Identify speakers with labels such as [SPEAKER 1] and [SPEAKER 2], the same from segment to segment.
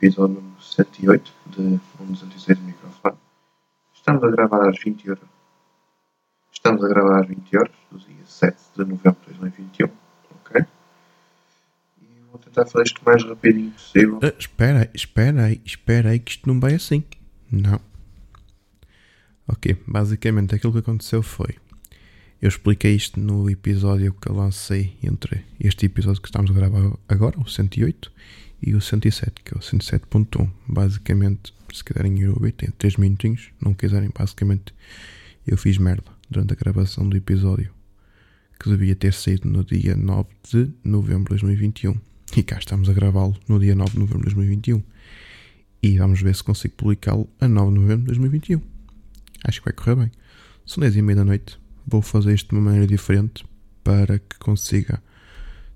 [SPEAKER 1] episódio número 108 de Um 206 de microfone. Estamos a gravar às 20 horas. Estamos a gravar às 20 horas do dia 7 de novembro de 2021. Ok? E vou tentar fazer isto o mais rapidinho possível.
[SPEAKER 2] Ah, espera aí, espera aí, espera aí que isto não vai assim. Não. Ok, basicamente aquilo que aconteceu foi. Eu expliquei isto no episódio que eu lancei entre este episódio que estamos a gravar agora, o 108, e o 107, que é o 107.1. Basicamente, se quiserem ir ouvir, tem 3 minutinhos. Não quiserem, basicamente, eu fiz merda durante a gravação do episódio que devia ter saído no dia 9 de novembro de 2021. E cá estamos a gravá-lo no dia 9 de novembro de 2021. E vamos ver se consigo publicá-lo a 9 de novembro de 2021. Acho que vai correr bem. São 10 e meia da noite. Vou fazer isto de uma maneira diferente para que consiga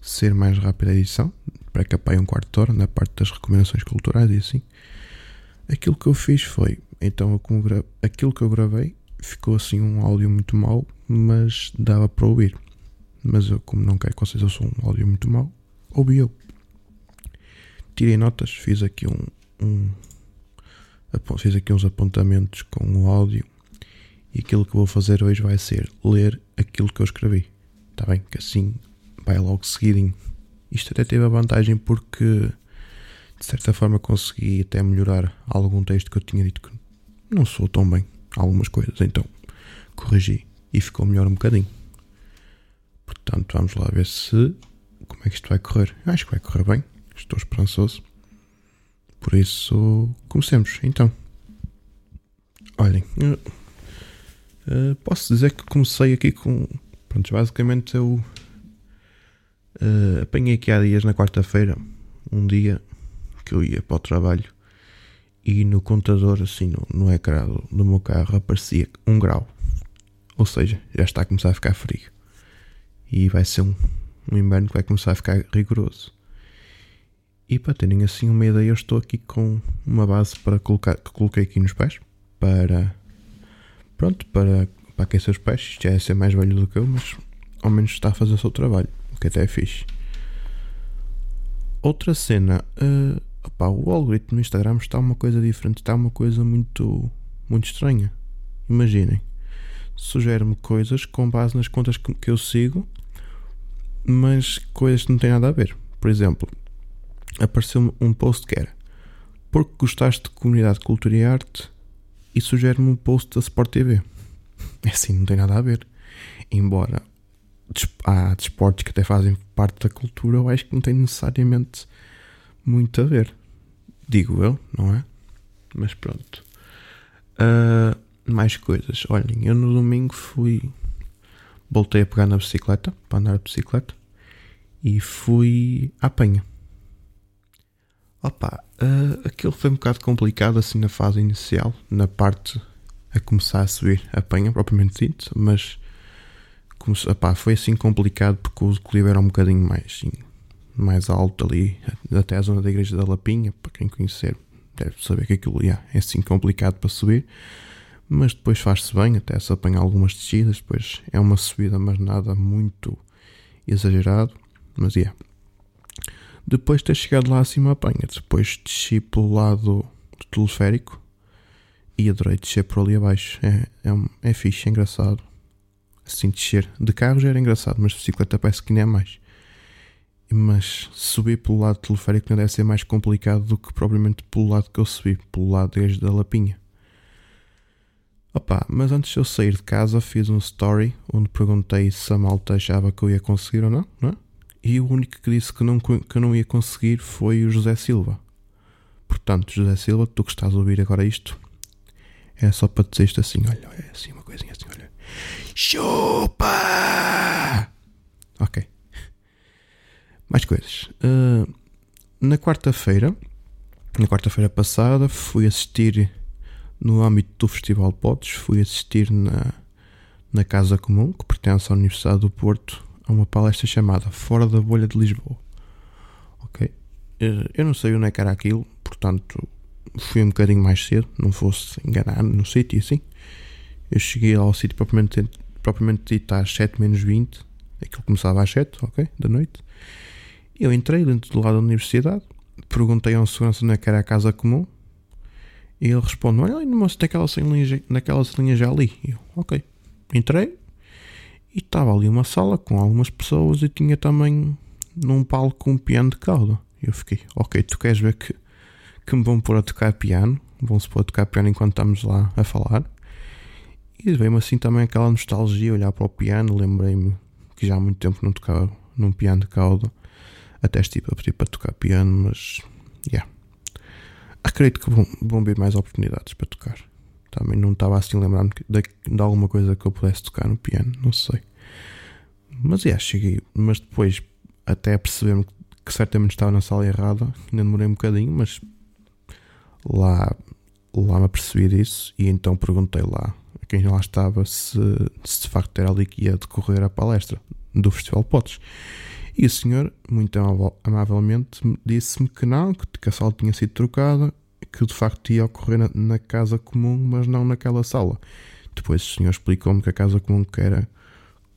[SPEAKER 2] ser mais rápida a edição, para que apaie um quarto de hora na parte das recomendações culturais e assim. Aquilo que eu fiz foi, então aquilo que eu gravei ficou assim um áudio muito mau, mas dava para ouvir. Mas eu, como não quero que vocês ouçam um áudio muito mau, ouvi eu. Tirei notas, fiz aqui um, um fiz aqui uns apontamentos com o áudio e aquilo que vou fazer hoje vai ser ler aquilo que eu escrevi. Está bem? Que assim vai logo seguidinho. Isto até teve a vantagem porque de certa forma consegui até melhorar algum texto que eu tinha dito que não sou tão bem. Algumas coisas, então corrigi e ficou melhor um bocadinho. Portanto, vamos lá ver se como é que isto vai correr. Eu acho que vai correr bem. Estou esperançoso. Por isso, comecemos então. Olhem, eu, uh, posso dizer que comecei aqui com. Pronto, basicamente eu uh, apanhei aqui há dias na quarta-feira, um dia que eu ia para o trabalho e no contador, assim, no, no ecrã do, do meu carro aparecia um grau. Ou seja, já está a começar a ficar frio. E vai ser um, um inverno que vai começar a ficar rigoroso. E para terem assim uma ideia, eu estou aqui com uma base para colocar, que coloquei aqui nos pés para pronto, para, para aquecer os pés. Isto já é ser mais velho do que eu, mas ao menos está a fazer o seu trabalho, que até é fixe. Outra cena, uh, o algoritmo no Instagram está uma coisa diferente, está uma coisa muito, muito estranha. Imaginem, sugere-me coisas com base nas contas que, que eu sigo, mas coisas que não têm nada a ver. Por exemplo, apareceu-me um post que era porque gostaste de comunidade de cultura e arte e sugere-me um post da Sport TV. É assim, não tem nada a ver. Embora há desportos que até fazem parte da cultura, eu acho que não tem necessariamente muito a ver. Digo eu, não é? Mas pronto. Uh, mais coisas. Olhem, eu no domingo fui. Voltei a pegar na bicicleta, para andar de bicicleta, e fui à penha. Opa, uh, aquilo foi um bocado complicado assim na fase inicial, na parte a começar a subir a penha, propriamente dito, mas opa, foi assim complicado porque o declive era um bocadinho mais, mais alto ali, até a zona da Igreja da Lapinha, para quem conhecer deve saber que aquilo yeah, é assim complicado para subir, mas depois faz-se bem, até se apanhar algumas descidas, depois é uma subida, mas nada muito exagerado, mas yeah, depois de ter chegado lá acima, apanha. Depois desci pelo lado do teleférico e adorei descer por ali abaixo. É, é, é fixe, é engraçado. Assim descer. De carro já era engraçado, mas de bicicleta parece que nem é mais. Mas subir pelo lado do teleférico não deve ser mais complicado do que propriamente pelo lado que eu subi, pelo lado desde da Lapinha. Opa, mas antes de eu sair de casa fiz um story onde perguntei se a malta achava que eu ia conseguir ou não, não é? e o único que disse que não, que não ia conseguir foi o José Silva. Portanto, José Silva, tu que estás a ouvir agora isto, é só para dizer isto assim: olha, é assim, uma coisinha assim, olha. Chupa! Ok. Mais coisas. Uh, na quarta-feira, na quarta-feira passada, fui assistir no âmbito do Festival Potes, fui assistir na, na Casa Comum, que pertence à Universidade do Porto, a uma palestra chamada Fora da Bolha de Lisboa. Ok? Eh, eu não sei onde é que era aquilo, portanto fui um bocadinho mais cedo, não fosse enganar no sítio assim. Eu cheguei ao sítio propriamente, propriamente dito às 7 menos 20, aquilo começava às 7, ok? Da noite. Eu entrei dentro do lado da universidade, perguntei a um segurança onde é que era a casa comum e ele responde: Olha ali, moço, naquela salinha, naquela salinha já ali. Eu, ok. Entrei e estava ali uma sala com algumas pessoas e tinha também num palco um piano de cauda. Eu fiquei, ok, tu queres ver que, que me vão pôr a tocar piano? Vão-se pôr a tocar piano enquanto estamos lá a falar. E veio-me assim também aquela nostalgia, olhar para o piano, lembrei-me que já há muito tempo não tocava num piano de cauda. Até estive a pedir para tocar piano, mas. Yeah. Acredito que vão, vão vir mais oportunidades para tocar. Também não estava assim lembrando de, de alguma coisa que eu pudesse tocar no piano, não sei. Mas yeah, cheguei. Mas depois, até perceber-me que certamente estava na sala errada, ainda demorei um bocadinho, mas lá, lá me apercebi disso e então perguntei lá quem lá estava se, se de facto era ali que ia decorrer a palestra do Festival Potes. E o senhor, muito amavelmente, disse-me que não, que a sala tinha sido trocada, que de facto ia ocorrer na, na casa comum, mas não naquela sala. Depois o senhor explicou-me que a casa comum que era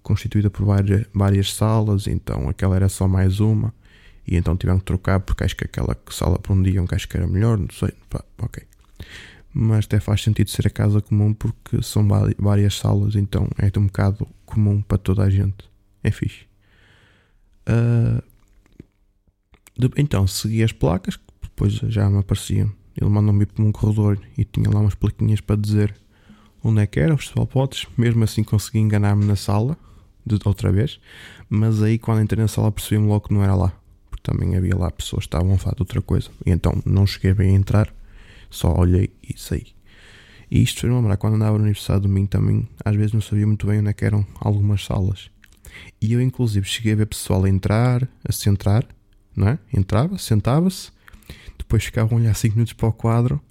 [SPEAKER 2] constituída por várias, várias salas, então aquela era só mais uma, e então tiveram que trocar porque acho que aquela sala para um dia um acho que era melhor, não sei, pá, ok. Mas até faz sentido ser a casa comum porque são várias salas, então é um bocado comum para toda a gente. É fixe. Uh, de, então segui as placas, depois já me apareciam. Ele mandou-me para um corredor e tinha lá umas plaquinhas para dizer onde é que era, o Festival Potes. Mesmo assim consegui enganar-me na sala, de outra vez. Mas aí quando entrei na sala percebi-me logo que não era lá. Porque também havia lá pessoas que estavam a falar de outra coisa. E então não cheguei bem a entrar, só olhei e saí. E isto fez-me lembrar quando andava na Universidade de Domingo também, às vezes não sabia muito bem onde é que eram algumas salas. E eu, inclusive, cheguei a ver pessoal a entrar, a se entrar, não é? Entrava, sentava-se, depois ficavam a olhar 5 minutos para o quadro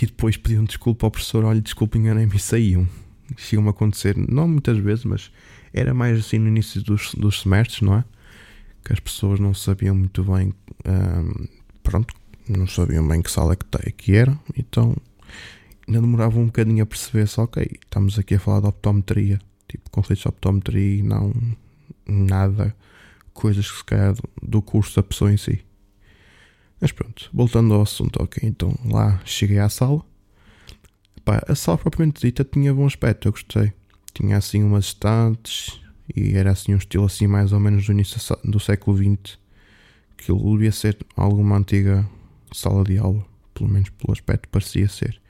[SPEAKER 2] e depois pediam desculpa ao professor: olha, desculpa, enganei-me e saíam. Chegam a acontecer, não muitas vezes, mas era mais assim no início dos, dos semestres, não é? Que as pessoas não sabiam muito bem, hum, pronto, não sabiam bem que sala que, era, então ainda demoravam um bocadinho a perceber só, ok, estamos aqui a falar de optometria, tipo conceitos de optometria e não nada, coisas que se calhar do curso da pessoa em si. Mas pronto, voltando ao assunto, ok, então lá cheguei à sala. Pá, a sala propriamente dita tinha bom aspecto, eu gostei. Tinha assim umas estantes e era assim um estilo assim mais ou menos do início do século XX. Que devia ser alguma antiga sala de aula, pelo menos pelo aspecto parecia ser.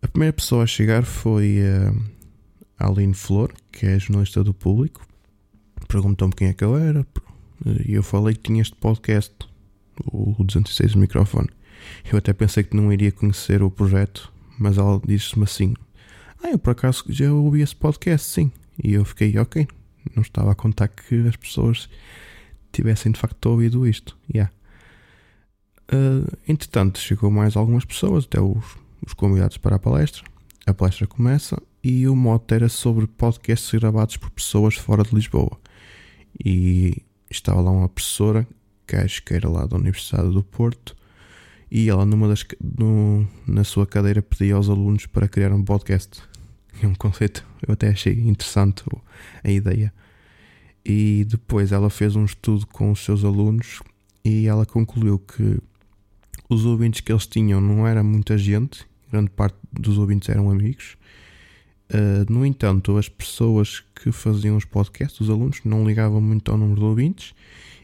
[SPEAKER 2] A primeira pessoa a chegar foi a Aline Flor, que é jornalista do público perguntou-me quem é que eu era e eu falei que tinha este podcast, o 206 microfone. Eu até pensei que não iria conhecer o projeto, mas ela disse-me assim: Ah, eu por acaso já ouvi esse podcast, sim. E eu fiquei, ok, não estava a contar que as pessoas tivessem de facto ouvido isto. Yeah. Uh, entretanto, chegou mais algumas pessoas, até os, os convidados para a palestra. A palestra começa e o mote era sobre podcasts gravados por pessoas fora de Lisboa e estava lá uma professora que acho que era lá da Universidade do Porto e ela numa das, no, na sua cadeira pedia aos alunos para criar um podcast. É um conceito, eu até achei interessante a ideia. E depois ela fez um estudo com os seus alunos e ela concluiu que os ouvintes que eles tinham não era muita gente, grande parte dos ouvintes eram amigos, Uh, no entanto, as pessoas que faziam os podcasts, os alunos, não ligavam muito ao número de ouvintes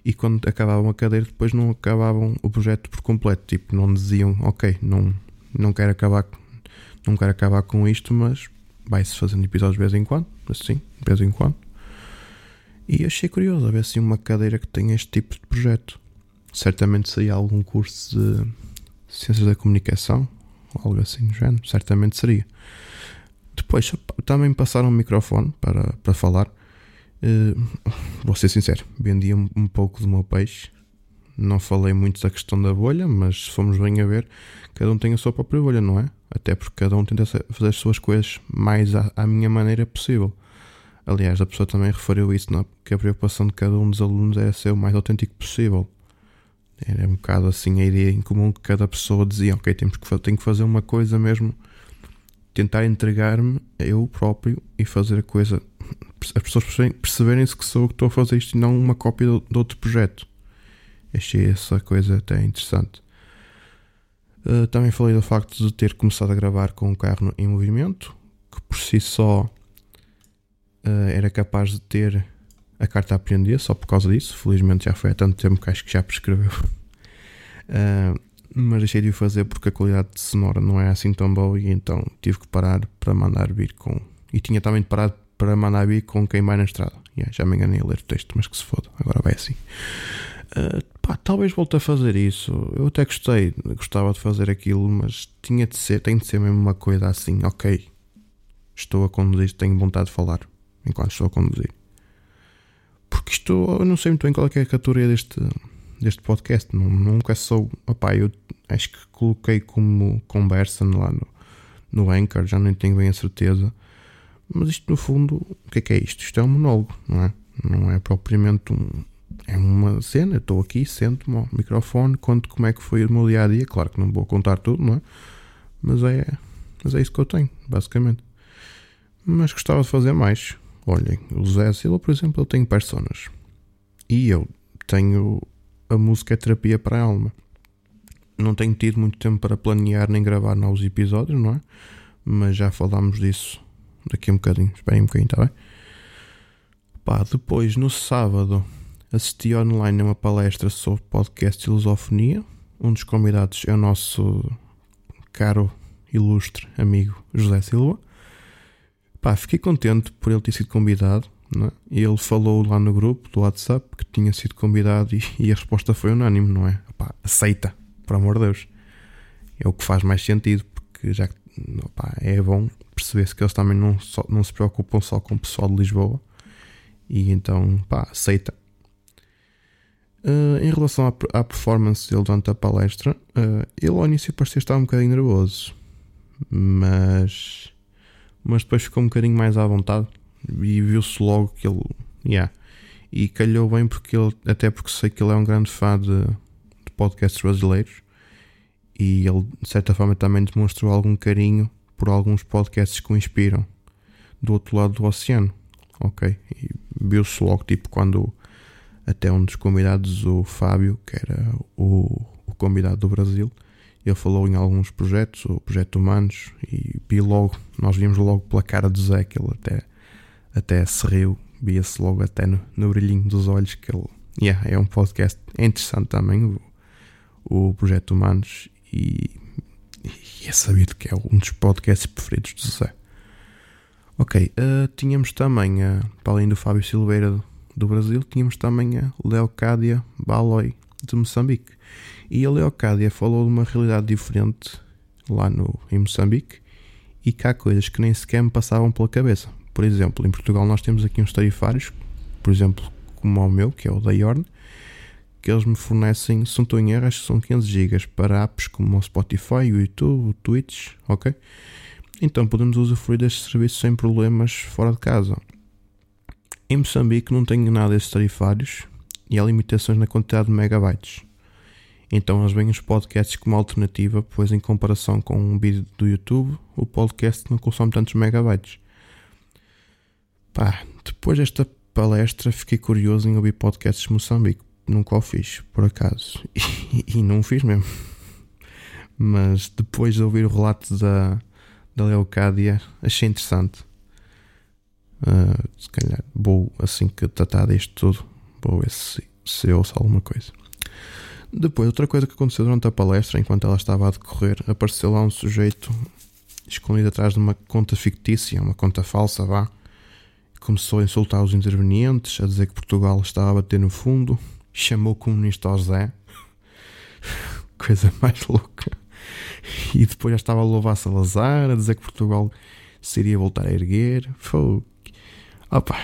[SPEAKER 2] e quando acabavam a cadeira depois não acabavam o projeto por completo. Tipo, não diziam, ok, não, não quero acabar não quero acabar com isto, mas vai-se fazendo episódios de vez em quando, assim, de vez em quando. E achei curioso a ver se uma cadeira que tem este tipo de projeto. Certamente seria algum curso de Ciências da Comunicação, algo assim do género, certamente seria. Depois também passaram o microfone para, para falar. Uh, vou ser sincero, vendi um, um pouco do meu peixe. Não falei muito da questão da bolha, mas se formos bem a ver, cada um tem a sua própria bolha, não é? Até porque cada um tenta fazer as suas coisas mais à, à minha maneira possível. Aliás, a pessoa também referiu isso, não? É? que a preocupação de cada um dos alunos era ser o mais autêntico possível. Era um bocado assim a ideia em comum que cada pessoa dizia: Ok, temos que, tenho que fazer uma coisa mesmo tentar entregar-me eu próprio e fazer a coisa. As pessoas perceberem-se que sou eu que estou a fazer isto e não uma cópia de outro projeto. Achei essa coisa até interessante. Uh, também falei do facto de ter começado a gravar com o carro em movimento, que por si só uh, era capaz de ter a carta a aprender só por causa disso. Felizmente já foi há tanto tempo que acho que já prescreveu. Uh, mas deixei de o fazer porque a qualidade de sonora não é assim tão boa e então tive que parar para mandar vir com. E tinha também de parar para mandar vir com quem vai na estrada. Yeah, já me enganei a ler o texto, mas que se foda, agora vai assim. Uh, pá, talvez volte a fazer isso. Eu até gostei, gostava de fazer aquilo, mas tinha de ser, tem de ser mesmo uma coisa assim, ok. Estou a conduzir, tenho vontade de falar enquanto estou a conduzir. Porque isto, eu não sei muito bem qual é, é a categoria deste, deste podcast. Nunca sou. Opá, eu acho que coloquei como conversa lá no, no Anchor, já nem tenho bem a certeza. Mas isto, no fundo, o que é que é isto? Isto é um monólogo, não é? Não é propriamente um. É uma cena. Estou aqui, sento-me ao microfone, conto como é que foi o meu dia a dia. Claro que não vou contar tudo, não é? Mas é, mas é isso que eu tenho, basicamente. Mas gostava de fazer mais. Olhem, o Zé Silva, por exemplo, ele tem personas. E eu tenho a música é terapia para a alma. Não tenho tido muito tempo para planear nem gravar novos episódios, não é? Mas já falámos disso daqui a um bocadinho. Esperem um bocadinho, está bem? Pá, depois, no sábado, assisti online a uma palestra sobre podcast e lusofonia. Um dos convidados é o nosso caro, ilustre amigo José Silva. Pá, fiquei contente por ele ter sido convidado. É? Ele falou lá no grupo do WhatsApp que tinha sido convidado e, e a resposta foi unânime, não é? Pá, aceita, por amor de Deus. É o que faz mais sentido, porque já opá, é bom perceber-se que eles também não, só, não se preocupam só com o pessoal de Lisboa e então, pá, aceita. Uh, em relação à, à, performance dele durante a palestra, uh, ele ao início parecia estar um bocadinho nervoso, mas mas depois ficou um bocadinho mais à vontade e viu-se logo que ele. Yeah. E calhou bem porque ele, até porque sei que ele é um grande fã de, de podcasts brasileiros e ele de certa forma também demonstrou algum carinho por alguns podcasts que o inspiram do outro lado do oceano. Ok? E viu-se logo tipo quando até um dos convidados, o Fábio, que era o, o convidado do Brasil, ele falou em alguns projetos, o projeto Humanos, e vi logo, nós vimos logo pela cara do Zé que ele até, até se riu, via-se logo até no, no brilhinho dos olhos que ele. Yeah, é um podcast interessante também, o, o projeto Humanos, e, e é sabido que é um dos podcasts preferidos do Zé. Ok, uh, tínhamos também, uh, para além do Fábio Silveira do Brasil, tínhamos também a Leocádia Baloi de Moçambique. E a Leocádia falou de uma realidade diferente lá no, em Moçambique e que há coisas que nem sequer me passavam pela cabeça. Por exemplo, em Portugal nós temos aqui uns tarifários, por exemplo, como o meu, que é o da Yorn, que eles me fornecem, se não estou em erro, acho que são 15 GB para apps como o Spotify, o YouTube, o Twitch, ok? Então podemos usufruir destes serviços sem problemas fora de casa. Em Moçambique não tenho nada desses tarifários e há limitações na quantidade de megabytes. Então eles veem os podcasts como alternativa, pois em comparação com um vídeo do YouTube, o podcast não consome tantos megabytes. Pá, depois desta palestra fiquei curioso em ouvir podcasts de Moçambique. Nunca o fiz, por acaso. E, e não o fiz mesmo. Mas depois de ouvir o relato da, da Leocádia, achei interessante. Uh, se calhar vou, assim que tratar disto tudo, vou ver se, se ouço alguma coisa. Depois, outra coisa que aconteceu durante a palestra, enquanto ela estava a decorrer, apareceu lá um sujeito escondido atrás de uma conta fictícia, uma conta falsa, vá. Começou a insultar os intervenientes, a dizer que Portugal estava a bater no fundo, chamou o comunista ao Zé. Coisa mais louca. E depois já estava a louvar Salazar, a dizer que Portugal se iria voltar a erguer. Fogo. Opa,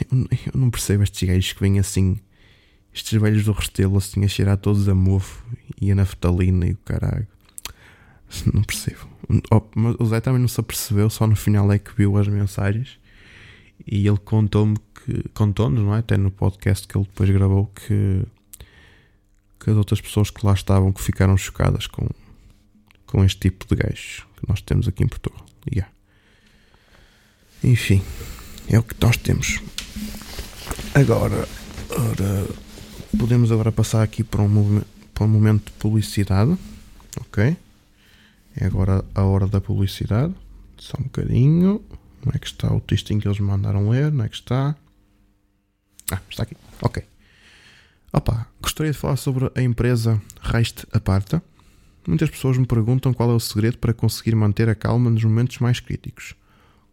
[SPEAKER 2] eu, eu não percebo estes gajos que vêm assim estes velhos do Restelo assim a cheirar todos a mofo e a naftalina e o caralho. Não percebo. O Zé também não se apercebeu, só no final é que viu as mensagens e ele contou-me que. contou-nos, não é? Até no podcast que ele depois gravou que. que as outras pessoas que lá estavam que ficaram chocadas com, com este tipo de gajos que nós temos aqui em Portugal. Yeah. Enfim, é o que nós temos. Agora, Ora, podemos agora passar aqui para um, para um momento de publicidade. Ok? É agora a hora da publicidade. Só um bocadinho. Como é que está o textinho que eles me mandaram ler? Onde é que está? Ah, está aqui. Ok. Opa, gostaria de falar sobre a empresa Rest Aparta. Muitas pessoas me perguntam qual é o segredo para conseguir manter a calma nos momentos mais críticos.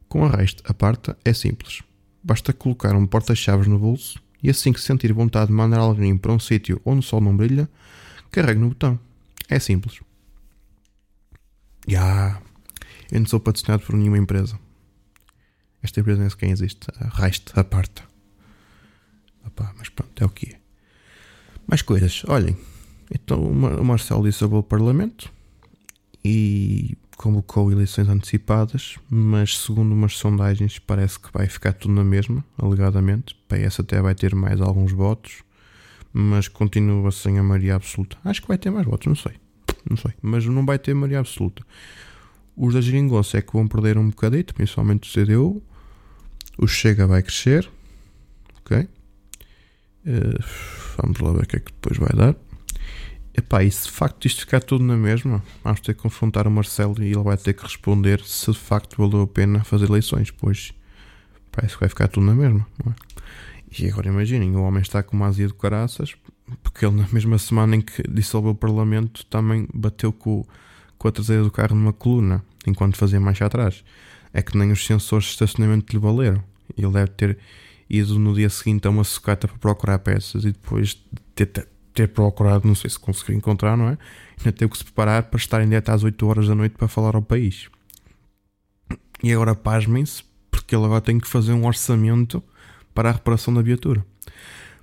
[SPEAKER 2] Com a Rest Aparta é simples. Basta colocar um porta-chaves no bolso e assim que sentir vontade de mandar alguém para um sítio onde o sol não brilha, carregue no botão. É simples. Já, yeah. eu não sou patrocinado por nenhuma empresa. Esta empresa nem sequer existe. A Rest Aparta. Opa, mas pronto, é o que é. Mais coisas. Olhem, então o Marcelo dissolveu o Parlamento e convocou eleições antecipadas, mas segundo umas sondagens parece que vai ficar tudo na mesma, alegadamente. PS até vai ter mais alguns votos, mas continua sem a maioria absoluta. Acho que vai ter mais votos, não sei. Não sei, mas não vai ter maioria absoluta. Os da Geringonça é que vão perder um bocadito, principalmente o CDU. O Chega vai crescer. Ok? Uh, vamos lá ver o que é que depois vai dar. Epá, e se de facto isto ficar tudo na mesma, vamos ter que confrontar o Marcelo e ele vai ter que responder se de facto valeu a pena fazer eleições, pois parece que vai ficar tudo na mesma. É? E agora imaginem, o homem está com uma azia de caraças, porque ele na mesma semana em que dissolveu o Parlamento também bateu com, com a traseira do carro numa coluna, enquanto fazia marcha atrás. É que nem os sensores de estacionamento lhe valeram. Ele deve ter ido no dia seguinte a uma sucata para procurar peças e depois de ter ter procurado, não sei se conseguiu encontrar, não é? Ainda teve que se preparar para estar em direto às 8 horas da noite para falar ao país. E agora pasmem-se, porque ele agora tem que fazer um orçamento para a reparação da viatura.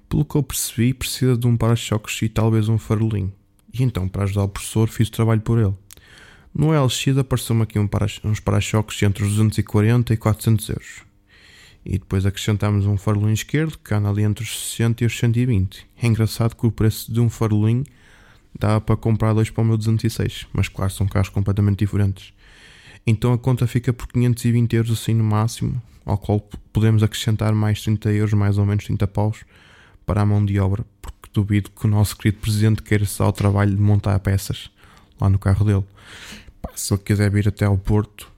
[SPEAKER 2] Pelo que eu percebi, precisa de um para-choques e talvez um farolinho. E então, para ajudar o professor, fiz o trabalho por ele. No LX apareceu-me aqui um para, uns para-choques entre os 240 e 400 euros e depois acrescentamos um farolinho esquerdo que anda ali entre os 60 e os 120. É engraçado que o preço de um farolinho dá para comprar dois para o meu 206, mas claro, são carros completamente diferentes. Então a conta fica por 520 euros assim no máximo, ao qual podemos acrescentar mais 30 euros, mais ou menos 30 paus, para a mão de obra, porque duvido que o nosso querido presidente queira só o trabalho de montar peças lá no carro dele. se ele quiser vir até ao Porto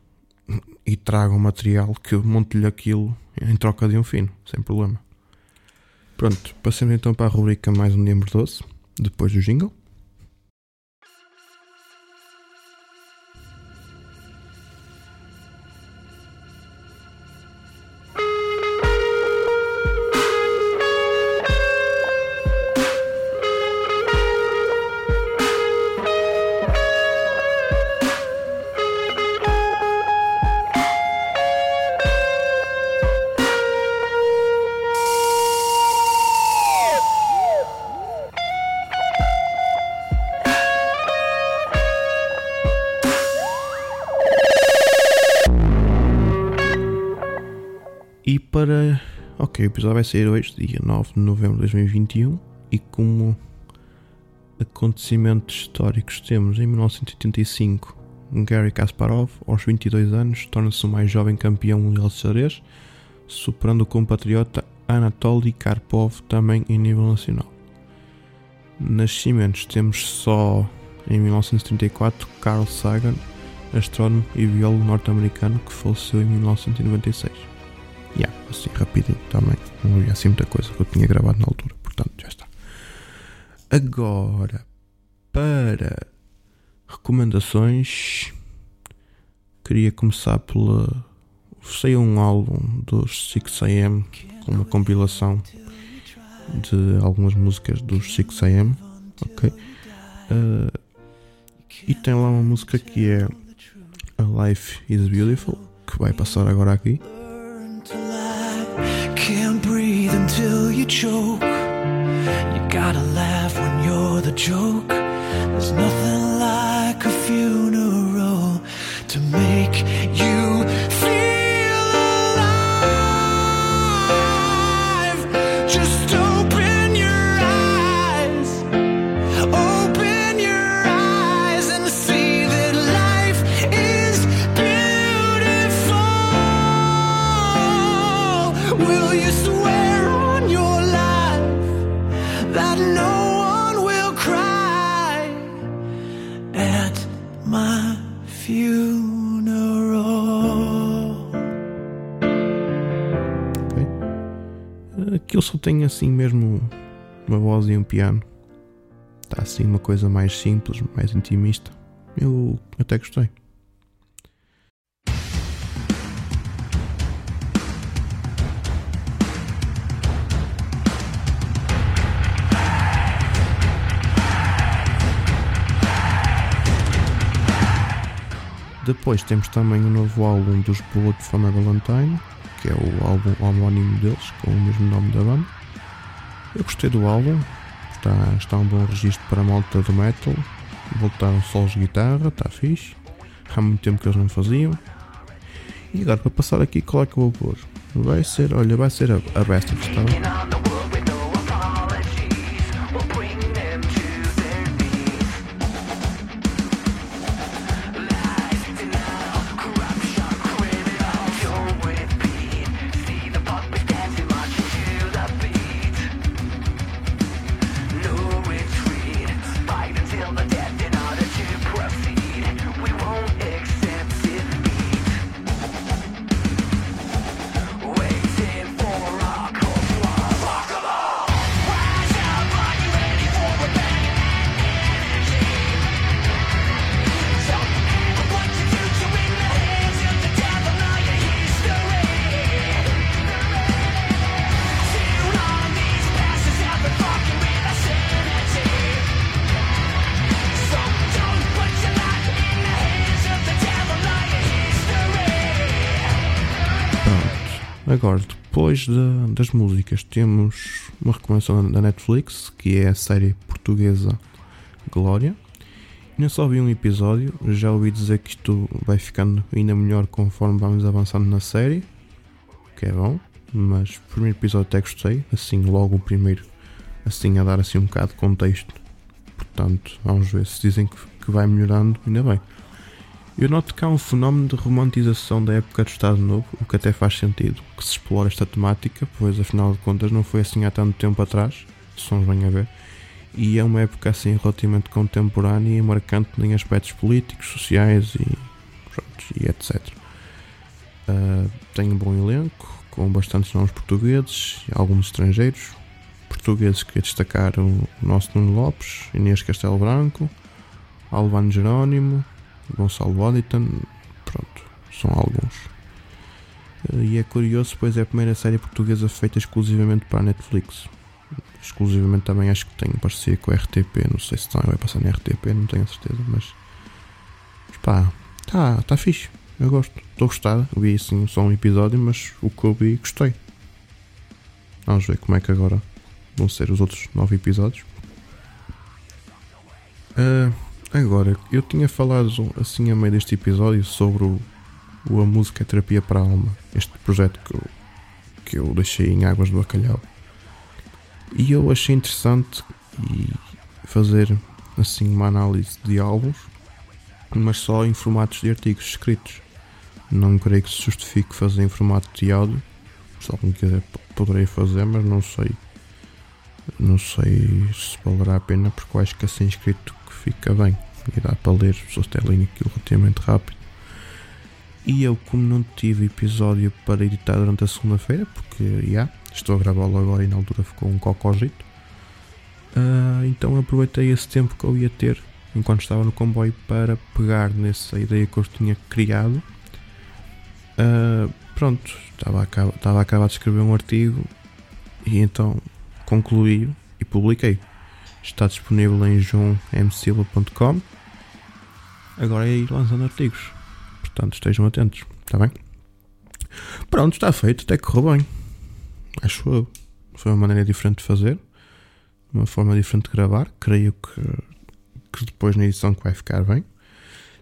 [SPEAKER 2] e traga o material que eu monte-lhe aquilo em troca de um fino, sem problema. Pronto, passemos então para a rubrica mais um dia doce, depois do jingle. O episódio vai sair hoje, dia 9 de novembro de 2021, e como acontecimentos históricos temos em 1985 Gary Kasparov, aos 22 anos, torna-se o mais jovem campeão mundial de xadrez, superando o compatriota Anatoly Karpov também em nível nacional. Nascimentos temos só em 1934 Carl Sagan, astrónomo e biólogo norte-americano que faleceu em 1996. Yeah, assim rapidinho também. Não havia assim muita coisa que eu tinha gravado na altura. Portanto, já está. Agora, para recomendações, queria começar pela. Saiu um álbum dos 6am com uma compilação de algumas músicas dos 6am. Ok? Uh, e tem lá uma música que é A Life is Beautiful, que vai passar agora aqui. until you choke. You gotta laugh when you're the joke. There's nothing like a funeral to make you feel alive. Just open your eyes, open your eyes and see that life is beautiful. Will you swear? Ok? Aquilo só tem assim mesmo uma voz e um piano. Está assim uma coisa mais simples, mais intimista. Eu até gostei. Depois temos também o um novo álbum dos Bullet for My Valentine, que é o álbum homónimo deles, com o mesmo nome da banda. Eu gostei do álbum, está, está um bom registro para a malta do metal, voltaram solos de guitarra, está fixe. Há muito tempo que eles não faziam. E agora para passar aqui, qual é que eu vou pôr? Vai ser, olha, vai ser a, a Bastards, está bem? Agora, depois de, das músicas, temos uma recomendação da Netflix, que é a série portuguesa Glória. Não só vi um episódio, já ouvi dizer que isto vai ficando ainda melhor conforme vamos avançando na série, que é bom, mas o primeiro episódio até gostei, assim logo o primeiro, assim a dar assim um bocado de contexto. Portanto, vamos ver se dizem que, que vai melhorando, ainda bem. Eu noto que há um fenómeno de romantização da época do Estado Novo, o que até faz sentido que se explore esta temática, pois afinal de contas não foi assim há tanto tempo atrás, se sons bem a ver, e é uma época assim relativamente contemporânea e marcante em aspectos políticos, sociais e, pronto, e etc. Uh, ah, tem um bom elenco, com bastantes nomes portugueses e alguns estrangeiros. Portugueses que destacar o nosso Nuno Lopes, Inês Castelo Branco, Alvano Jerónimo, Gonçalo Waddington, pronto, são alguns. Eh, e é curioso, pois é a primeira série portuguesa feita exclusivamente para a Netflix. Exclusivamente também acho que tem parceria com a RTP, não sei se também vai passar na RTP, não tenho a certeza, mas, mas pá, tá, tá fixe, eu gosto, estou gostado, vi assim só um episódio, mas o que eu vi gostei. Vamos ver como é que agora vão ser os outros nove episódios. Uh, Agora, eu tinha falado assim a meio deste episódio sobre o, o A Música é Terapia para a Alma, este projeto que eu, que eu deixei em Águas do Bacalhau. E eu achei interessante fazer assim uma análise de álbuns, mas só em formatos de artigos escritos. Não creio que se justifique fazer em formato de áudio. Se alguém quiser, poderei fazer, mas não sei. Não sei se valerá a pena, porque eu acho que assim escrito fica bem e dá para ler, até leem aquilo relativamente rápido. E eu, como não tive episódio para editar durante a segunda-feira, porque já yeah, estou a gravá-lo agora e na altura ficou um cocózito, uh, então aproveitei esse tempo que eu ia ter enquanto estava no comboio para pegar nessa ideia que eu tinha criado. Uh, pronto, estava a, estava a acabar de escrever um artigo e então concluí e publiquei. Está disponível em joãomsilva.com. Agora é ir lançando artigos. Portanto, estejam atentos. Está bem? Pronto, está feito. Até correu bem. Acho eu. Foi uma maneira diferente de fazer. Uma forma diferente de gravar. Creio que, que depois na edição que vai ficar bem.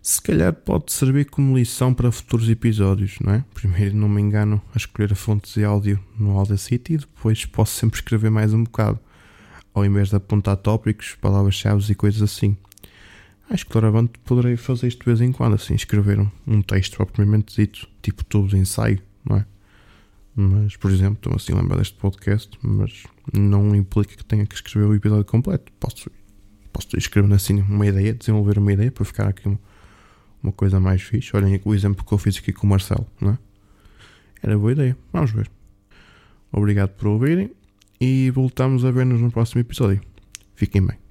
[SPEAKER 2] Se calhar pode servir como lição para futuros episódios, não é? Primeiro, não me engano, a escolher a fonte de áudio no Audacity e depois posso sempre escrever mais um bocado ao invés de apontar tópicos, palavras-chave e coisas assim. Acho que claramente poderei fazer isto de vez em quando, assim, escrever um, texto propriamente dito, tipo tubo de ensaio, não é? Mas, por exemplo, estou assim a lembrar deste podcast, mas não implica que tenha que escrever o episódio completo. Posso, posso escrever assim uma ideia, desenvolver uma ideia para ficar aqui um, uma coisa mais fixe. Olhem o exemplo que eu fiz aqui com o Marcelo, não é? Era boa ideia. Vamos ver. Obrigado por ouvirem e voltamos a ver-nos no próximo episódio. Fiquem bem.